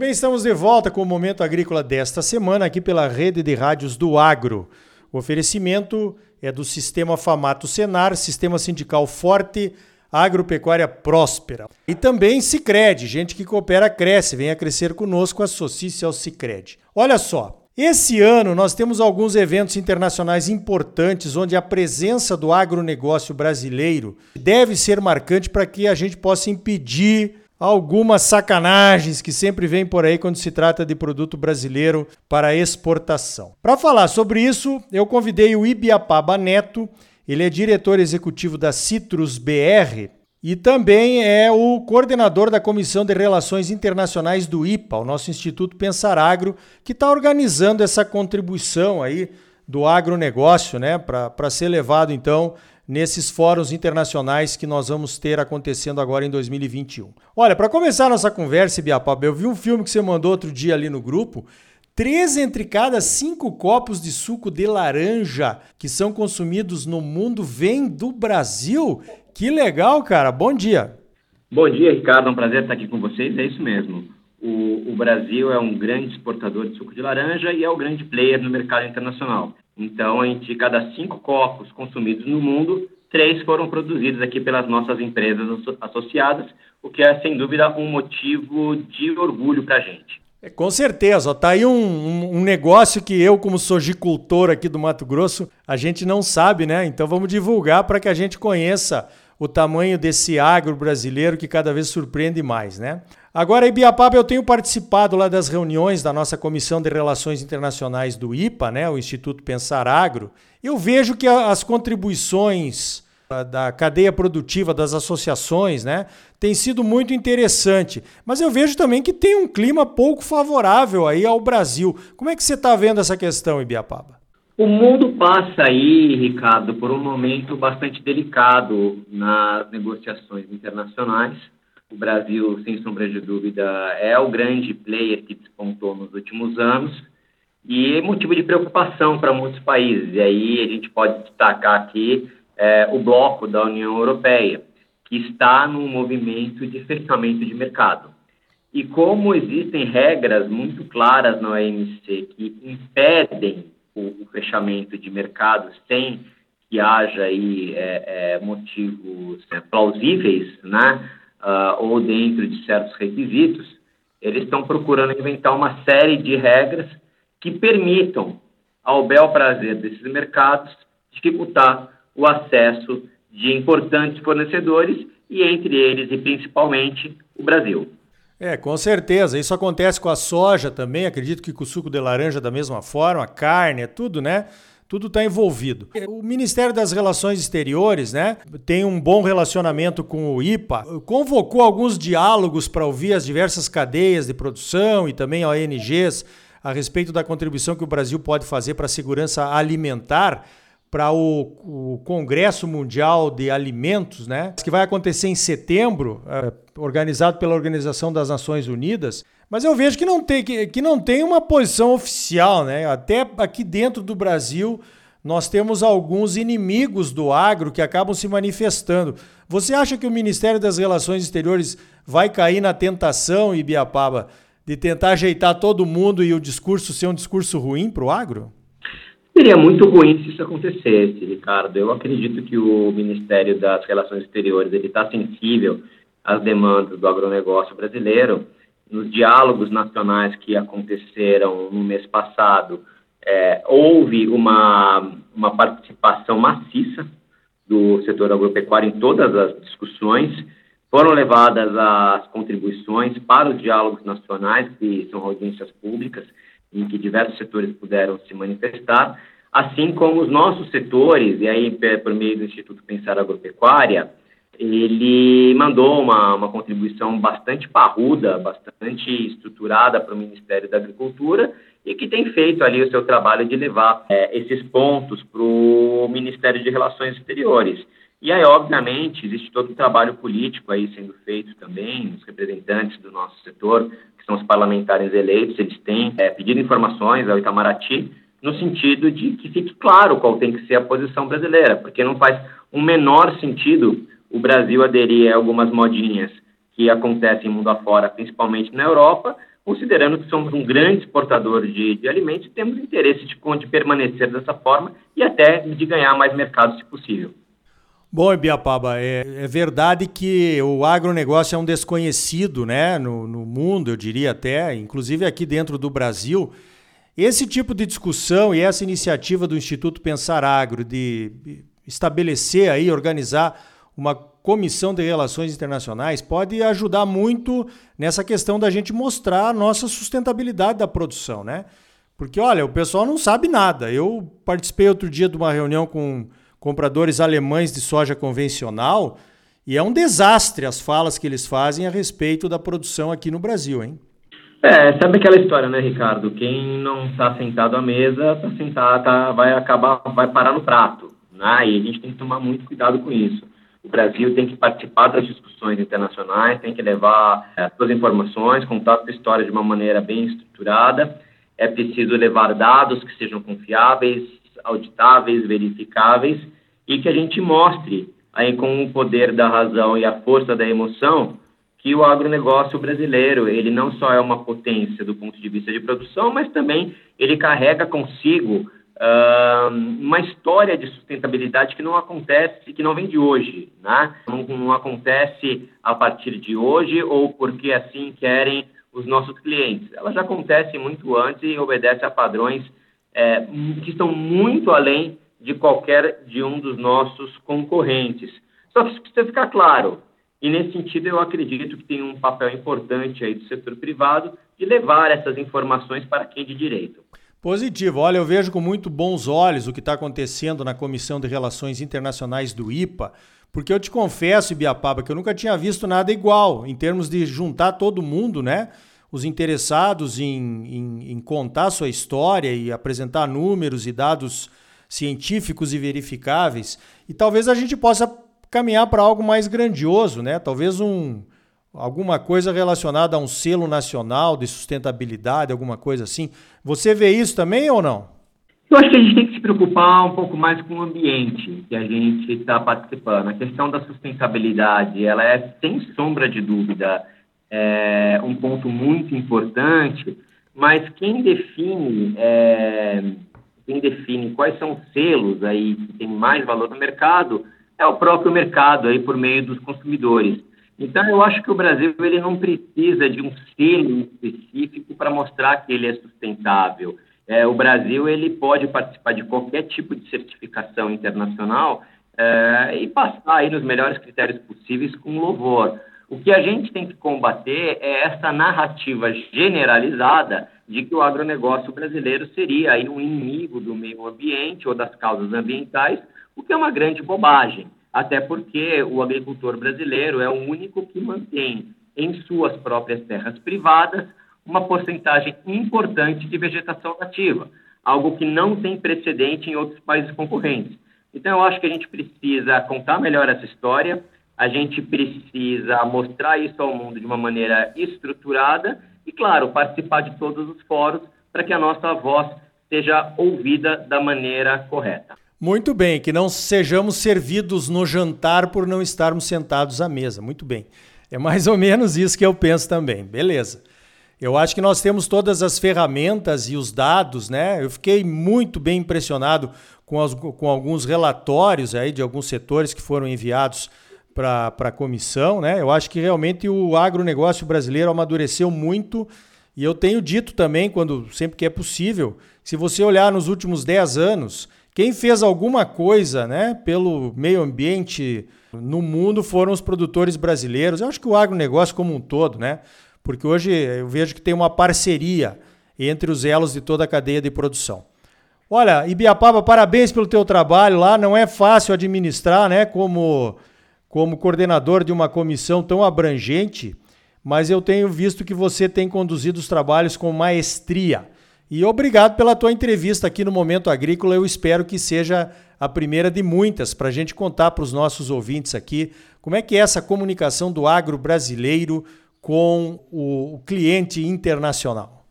bem, estamos de volta com o Momento Agrícola desta semana, aqui pela rede de rádios do Agro. O oferecimento é do Sistema Famato Senar, Sistema Sindical Forte, Agropecuária Próspera. E também Cicred, gente que coopera cresce, venha crescer conosco, associe-se ao Cicred. Olha só, esse ano nós temos alguns eventos internacionais importantes onde a presença do agronegócio brasileiro deve ser marcante para que a gente possa impedir algumas sacanagens que sempre vêm por aí quando se trata de produto brasileiro para exportação. Para falar sobre isso, eu convidei o Ibiapaba Neto, ele é diretor executivo da Citrus BR e também é o coordenador da Comissão de Relações Internacionais do IPA, o nosso Instituto Pensar Agro, que está organizando essa contribuição aí do agronegócio, né, para ser levado então nesses fóruns internacionais que nós vamos ter acontecendo agora em 2021. Olha, para começar a nossa conversa, Biapaba, eu vi um filme que você mandou outro dia ali no grupo. Três entre cada cinco copos de suco de laranja que são consumidos no mundo vêm do Brasil. Que legal, cara. Bom dia. Bom dia, Ricardo. É um prazer estar aqui com vocês. É isso mesmo. O, o Brasil é um grande exportador de suco de laranja e é o grande player no mercado internacional. Então, entre cada cinco copos consumidos no mundo, três foram produzidos aqui pelas nossas empresas associadas, o que é, sem dúvida, um motivo de orgulho para a gente. É, com certeza, está aí um, um, negócio que eu, como sojicultor aqui do Mato Grosso, a gente não sabe, né? Então vamos divulgar para que a gente conheça o tamanho desse agro brasileiro que cada vez surpreende mais, né? Agora, em Biapaba, eu tenho participado lá das reuniões da nossa Comissão de Relações Internacionais do IPA, né, o Instituto Pensar Agro. Eu vejo que as contribuições da cadeia produtiva das associações, né, tem sido muito interessante. Mas eu vejo também que tem um clima pouco favorável aí ao Brasil. Como é que você está vendo essa questão, Ibiapaba? O mundo passa aí, Ricardo, por um momento bastante delicado nas negociações internacionais. O Brasil, sem sombra de dúvida, é o grande player que despontou nos últimos anos e motivo de preocupação para muitos países. E aí a gente pode destacar aqui é, o bloco da União Europeia, que está num movimento de fechamento de mercado. E como existem regras muito claras na OMC que impedem o, o fechamento de mercados sem que haja aí é, é, motivos é, plausíveis, né, uh, ou dentro de certos requisitos, eles estão procurando inventar uma série de regras que permitam, ao bel prazer desses mercados, dificultar o acesso de importantes fornecedores e entre eles e principalmente o Brasil. É, com certeza. Isso acontece com a soja também, acredito que com o suco de laranja da mesma forma, a carne, é tudo, né? Tudo está envolvido. O Ministério das Relações Exteriores, né, tem um bom relacionamento com o IPA, convocou alguns diálogos para ouvir as diversas cadeias de produção e também ONGs a respeito da contribuição que o Brasil pode fazer para a segurança alimentar para o, o, Congresso Mundial de Alimentos, né, que vai acontecer em setembro, é, organizado pela Organização das Nações Unidas. Mas eu vejo que não tem, que, que não tem uma posição oficial, né? Até aqui dentro do Brasil nós temos alguns inimigos do agro que acabam se manifestando. Você acha que o Ministério das Relações Exteriores vai cair na tentação, Ibiapaba, de tentar ajeitar todo mundo e o discurso ser um discurso ruim para o agro? Seria muito ruim se isso acontecesse, Ricardo. Eu acredito que o Ministério das Relações Exteriores está sensível às demandas do agronegócio brasileiro. Nos diálogos nacionais que aconteceram no mês passado, é, houve uma, uma participação maciça do setor agropecuário em todas as discussões. Foram levadas as contribuições para os diálogos nacionais, que são audiências públicas, em que diversos setores puderam se manifestar assim como os nossos setores, e aí por meio do Instituto Pensar Agropecuária, ele mandou uma, uma contribuição bastante parruda, bastante estruturada para o Ministério da Agricultura e que tem feito ali o seu trabalho de levar é, esses pontos para o Ministério de Relações Exteriores. E aí, obviamente, existe todo um trabalho político aí sendo feito também, os representantes do nosso setor, que são os parlamentares eleitos, eles têm é, pedido informações ao Itamaraty no sentido de que fique claro qual tem que ser a posição brasileira, porque não faz um menor sentido o Brasil aderir a algumas modinhas que acontecem mundo afora, principalmente na Europa, considerando que somos um grande exportador de, de alimentos temos interesse de, de permanecer dessa forma e até de ganhar mais mercado, se possível. Bom, Ibiapaba, é, é, verdade que o agronegócio é um desconhecido né, no, no, mundo, eu diria até, inclusive aqui dentro do Brasil. Esse tipo de discussão e essa iniciativa do Instituto Pensar Agro de estabelecer aí, organizar uma comissão de relações internacionais pode ajudar muito nessa questão da gente mostrar a nossa sustentabilidade da produção, né? Porque, olha, o pessoal não sabe nada. Eu participei outro dia de uma reunião com compradores alemães de soja convencional, e é um desastre as falas que eles fazem a respeito da produção aqui no Brasil, hein? É, sabe aquela história, né, Ricardo? Quem não está sentado à mesa, tá sentado, tá, vai acabar, vai parar no prato, né? E a gente tem que tomar muito cuidado com isso. O Brasil tem que participar das discussões internacionais, tem que levar é, suas informações, contar sua história de uma maneira bem estruturada. É preciso levar dados que sejam confiáveis, auditáveis, verificáveis e que a gente mostre aí com o poder da razão e a força da emoção que o agronegócio brasileiro, ele não só é uma potência do ponto de vista de produção, mas também ele carrega consigo uma história de sustentabilidade que não acontece, que não vem de hoje, né? Não, não acontece a partir de hoje ou porque assim querem os nossos clientes. Ela já acontece muito antes e obedece a padrões é, que estão muito além de qualquer de um dos nossos concorrentes. Só que isso precisa ficar claro. E nesse sentido, eu acredito que tem um papel importante aí do setor privado de levar essas informações para quem de direito. Positivo. Olha, eu vejo com muito bons olhos o que está acontecendo na Comissão de Relações Internacionais do IPA, porque eu te confesso, Ibiapaba, que eu nunca tinha visto nada igual em termos de juntar todo mundo, né? os interessados em, em, em contar sua história e apresentar números e dados científicos e verificáveis. E talvez a gente possa caminhar para algo mais grandioso, né? Talvez um, alguma coisa relacionada a um selo nacional de sustentabilidade, alguma coisa assim. Você vê isso também ou não? Eu acho que a gente tem que se preocupar um pouco mais com o ambiente que a gente está participando. A questão da sustentabilidade, ela é sem sombra de dúvida é um ponto muito importante, mas quem define, é, quem define quais são os selos aí que têm mais valor no mercado é o próprio mercado aí por meio dos consumidores. Então eu acho que o Brasil ele não precisa de um selo específico para mostrar que ele é sustentável. É, o Brasil ele pode participar de qualquer tipo de certificação internacional é, e passar aí nos melhores critérios possíveis com louvor. O que a gente tem que combater é essa narrativa generalizada de que o agronegócio brasileiro seria aí um inimigo do meio ambiente ou das causas ambientais, o que é uma grande bobagem, até porque o agricultor brasileiro é o único que mantém em suas próprias terras privadas uma porcentagem importante de vegetação nativa, algo que não tem precedente em outros países concorrentes. Então, eu acho que a gente precisa contar melhor essa história, a gente precisa mostrar isso ao mundo de uma maneira estruturada e, claro, participar de todos os fóruns para que a nossa voz seja ouvida da maneira correta. Muito bem, que não sejamos servidos no jantar por não estarmos sentados à mesa. Muito bem. É mais ou menos isso que eu penso também. Beleza. Eu acho que nós temos todas as ferramentas e os dados, né? Eu fiquei muito bem impressionado com, as, com alguns relatórios aí de alguns setores que foram enviados para a comissão. Né? Eu acho que realmente o agronegócio brasileiro amadureceu muito. E eu tenho dito também, quando sempre que é possível, se você olhar nos últimos 10 anos, quem fez alguma coisa né, pelo meio ambiente no mundo foram os produtores brasileiros. Eu acho que o agronegócio como um todo, né? Porque hoje eu vejo que tem uma parceria entre os elos de toda a cadeia de produção. Olha, Ibiapaba, parabéns pelo teu trabalho lá. Não é fácil administrar, né? Como como coordenador de uma comissão tão abrangente, mas eu tenho visto que você tem conduzido os trabalhos com maestria. E obrigado pela tua entrevista aqui no Momento Agrícola. Eu espero que seja a primeira de muitas para a gente contar para os nossos ouvintes aqui como é que é essa comunicação do agro brasileiro com o cliente internacional.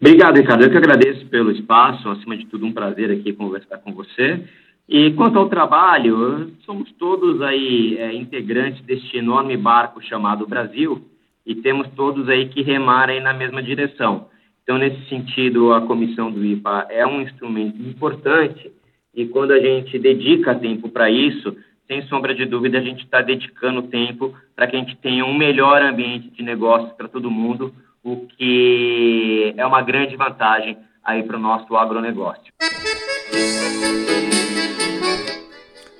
Obrigado, Ricardo. Eu que agradeço pelo espaço. Acima de tudo, um prazer aqui conversar com você. E quanto ao trabalho, somos todos aí é, integrantes deste enorme barco chamado Brasil, e temos todos aí que remar aí na mesma direção. Então, nesse sentido, a comissão do IPA é um instrumento importante e quando a gente dedica tempo para isso, sem sombra de dúvida, a gente está dedicando tempo para que a gente tenha um melhor ambiente de negócios para todo mundo, o que é uma grande vantagem aí para o nosso agronegócio.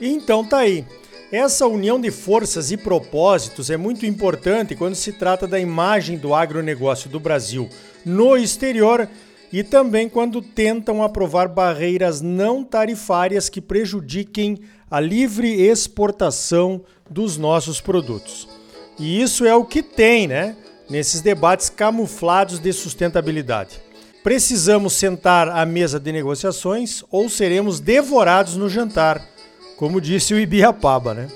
Então tá aí. Essa união de forças e propósitos é muito importante quando se trata da imagem do agronegócio do Brasil no exterior e também quando tentam aprovar barreiras não tarifárias que prejudiquem a livre exportação dos nossos produtos. E isso é o que tem, né? Nesses debates camuflados de sustentabilidade. Precisamos sentar à mesa de negociações ou seremos devorados no jantar, como disse o Ibiapaba, né?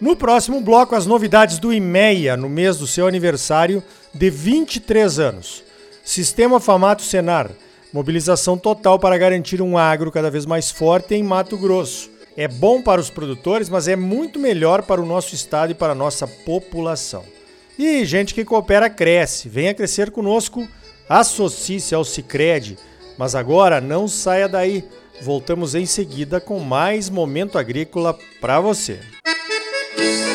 No próximo bloco, as novidades do IMEA no mês do seu aniversário de 23 anos. Sistema Famato Senar, mobilização total para garantir um agro cada vez mais forte em Mato Grosso. É bom para os produtores, mas é muito melhor para o nosso estado e para a nossa população. E gente que coopera cresce. Venha crescer conosco, associe-se ao Cicred. Mas agora não saia daí. Voltamos em seguida com mais momento agrícola para você. Música